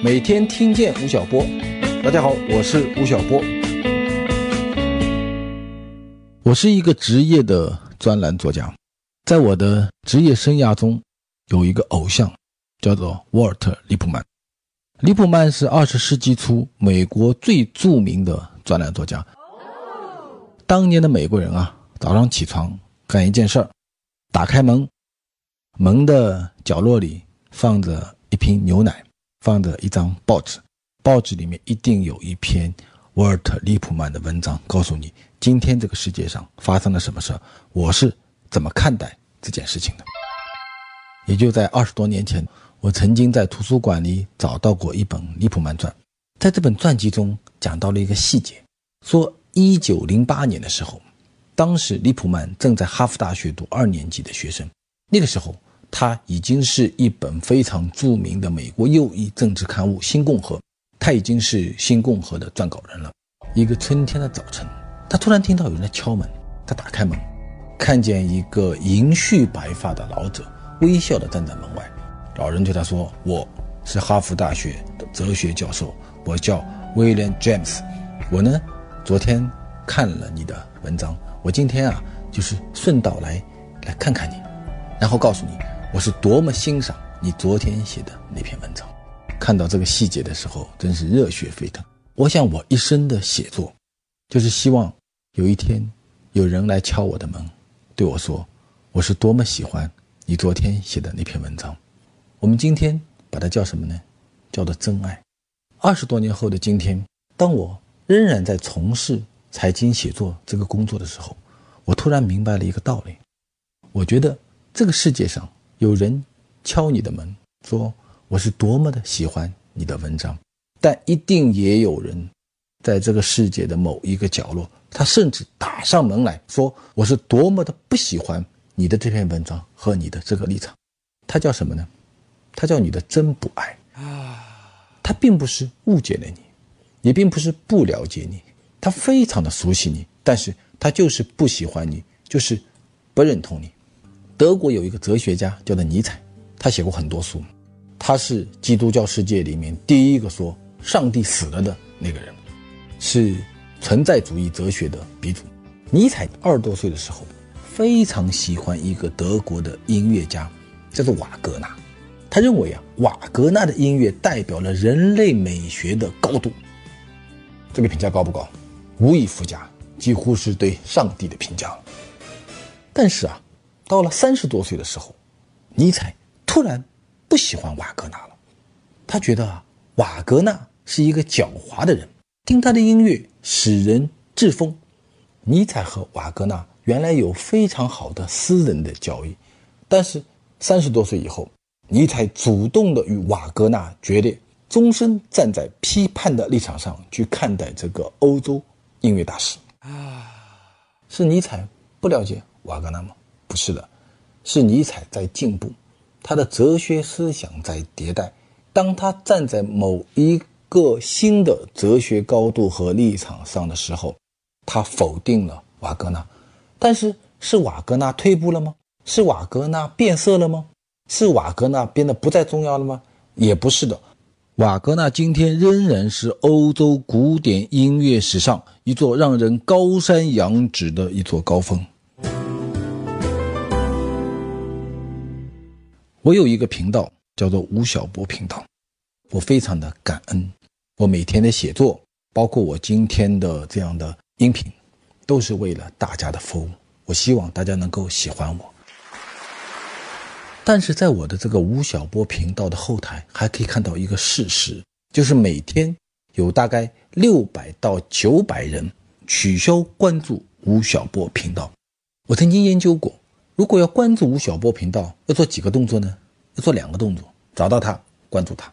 每天听见吴晓波。大家好，我是吴晓波。我是一个职业的专栏作家，在我的职业生涯中，有一个偶像，叫做沃尔特·利普曼。利普曼是二十世纪初美国最著名的专栏作家。当年的美国人啊，早上起床干一件事儿，打开门，门的角落里放着一瓶牛奶。放着一张报纸，报纸里面一定有一篇沃尔特·利普曼的文章，告诉你今天这个世界上发生了什么事儿，我是怎么看待这件事情的。也就在二十多年前，我曾经在图书馆里找到过一本利普曼传，在这本传记中讲到了一个细节，说一九零八年的时候，当时利普曼正在哈佛大学读二年级的学生，那个时候。他已经是一本非常著名的美国右翼政治刊物《新共和》，他已经是《新共和》的撰稿人了。一个春天的早晨，他突然听到有人在敲门。他打开门，看见一个银絮白发的老者微笑地站在门外。老人对他说：“我是哈佛大学的哲学教授，我叫威廉·詹姆斯。我呢，昨天看了你的文章，我今天啊，就是顺道来来看看你，然后告诉你。”我是多么欣赏你昨天写的那篇文章，看到这个细节的时候，真是热血沸腾。我想，我一生的写作，就是希望有一天有人来敲我的门，对我说：“我是多么喜欢你昨天写的那篇文章。”我们今天把它叫什么呢？叫做真爱。二十多年后的今天，当我仍然在从事财经写作这个工作的时候，我突然明白了一个道理。我觉得这个世界上。有人敲你的门，说我是多么的喜欢你的文章，但一定也有人，在这个世界的某一个角落，他甚至打上门来说我是多么的不喜欢你的这篇文章和你的这个立场。他叫什么呢？他叫你的真不爱啊！他并不是误解了你，也并不是不了解你，他非常的熟悉你，但是他就是不喜欢你，就是不认同你。德国有一个哲学家叫做尼采，他写过很多书，他是基督教世界里面第一个说上帝死了的那个人，是存在主义哲学的鼻祖。尼采二十多岁的时候，非常喜欢一个德国的音乐家，叫做瓦格纳。他认为啊，瓦格纳的音乐代表了人类美学的高度。这个评价高不高？无以复加，几乎是对上帝的评价。但是啊。到了三十多岁的时候，尼采突然不喜欢瓦格纳了。他觉得啊，瓦格纳是一个狡猾的人，听他的音乐使人致疯。尼采和瓦格纳原来有非常好的私人的交易，但是三十多岁以后，尼采主动的与瓦格纳决裂，终身站在批判的立场上去看待这个欧洲音乐大师啊。是尼采不了解瓦格纳吗？不是的，是尼采在进步，他的哲学思想在迭代。当他站在某一个新的哲学高度和立场上的时候，他否定了瓦格纳。但是，是瓦格纳退步了吗？是瓦格纳变色了吗？是瓦格纳变得不再重要了吗？也不是的，瓦格纳今天仍然是欧洲古典音乐史上一座让人高山仰止的一座高峰。我有一个频道叫做吴晓波频道，我非常的感恩。我每天的写作，包括我今天的这样的音频，都是为了大家的服务。我希望大家能够喜欢我。但是在我的这个吴晓波频道的后台，还可以看到一个事实，就是每天有大概六百到九百人取消关注吴晓波频道。我曾经研究过。如果要关注吴晓波频道，要做几个动作呢？要做两个动作：找到他，关注他。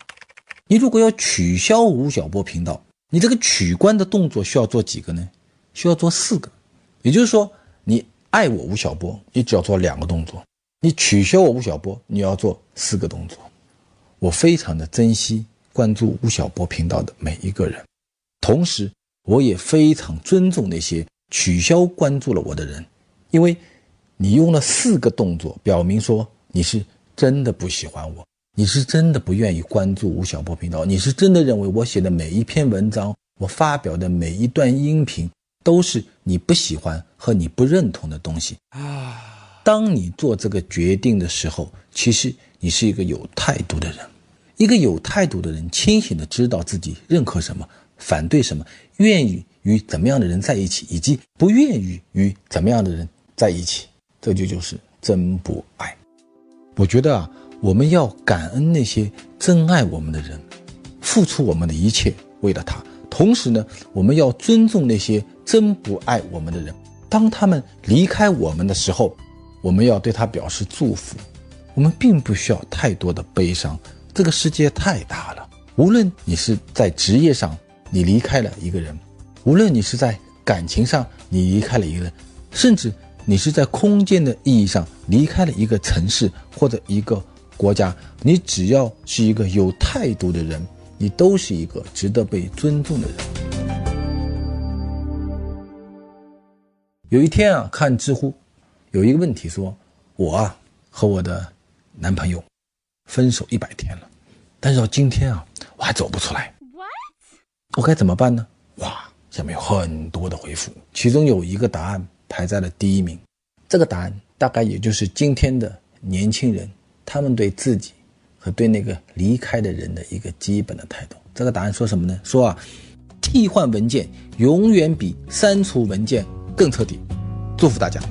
你如果要取消吴晓波频道，你这个取关的动作需要做几个呢？需要做四个。也就是说，你爱我吴晓波，你只要做两个动作；你取消我吴晓波，你要做四个动作。我非常的珍惜关注吴晓波频道的每一个人，同时我也非常尊重那些取消关注了我的人，因为。你用了四个动作，表明说你是真的不喜欢我，你是真的不愿意关注吴晓波频道？你是真的认为我写的每一篇文章，我发表的每一段音频，都是你不喜欢和你不认同的东西啊？当你做这个决定的时候，其实你是一个有态度的人。一个有态度的人，清醒的知道自己认可什么，反对什么，愿意与怎么样的人在一起，以及不愿意与怎么样的人在一起。这就就是真不爱。我觉得啊。我们要感恩那些真爱我们的人，付出我们的一切为了他。同时呢，我们要尊重那些真不爱我们的人。当他们离开我们的时候，我们要对他表示祝福。我们并不需要太多的悲伤。这个世界太大了，无论你是在职业上你离开了一个人，无论你是在感情上你离开了一个人，甚至你是在空间的意义上离开了一个城市或者一个。国家，你只要是一个有态度的人，你都是一个值得被尊重的人。有一天啊，看知乎，有一个问题说：“我啊和我的男朋友分手一百天了，但是到今天啊我还走不出来，我该怎么办呢？”哇，下面有很多的回复，其中有一个答案排在了第一名。这个答案大概也就是今天的年轻人。他们对自己和对那个离开的人的一个基本的态度。这个答案说什么呢？说啊，替换文件永远比删除文件更彻底。祝福大家。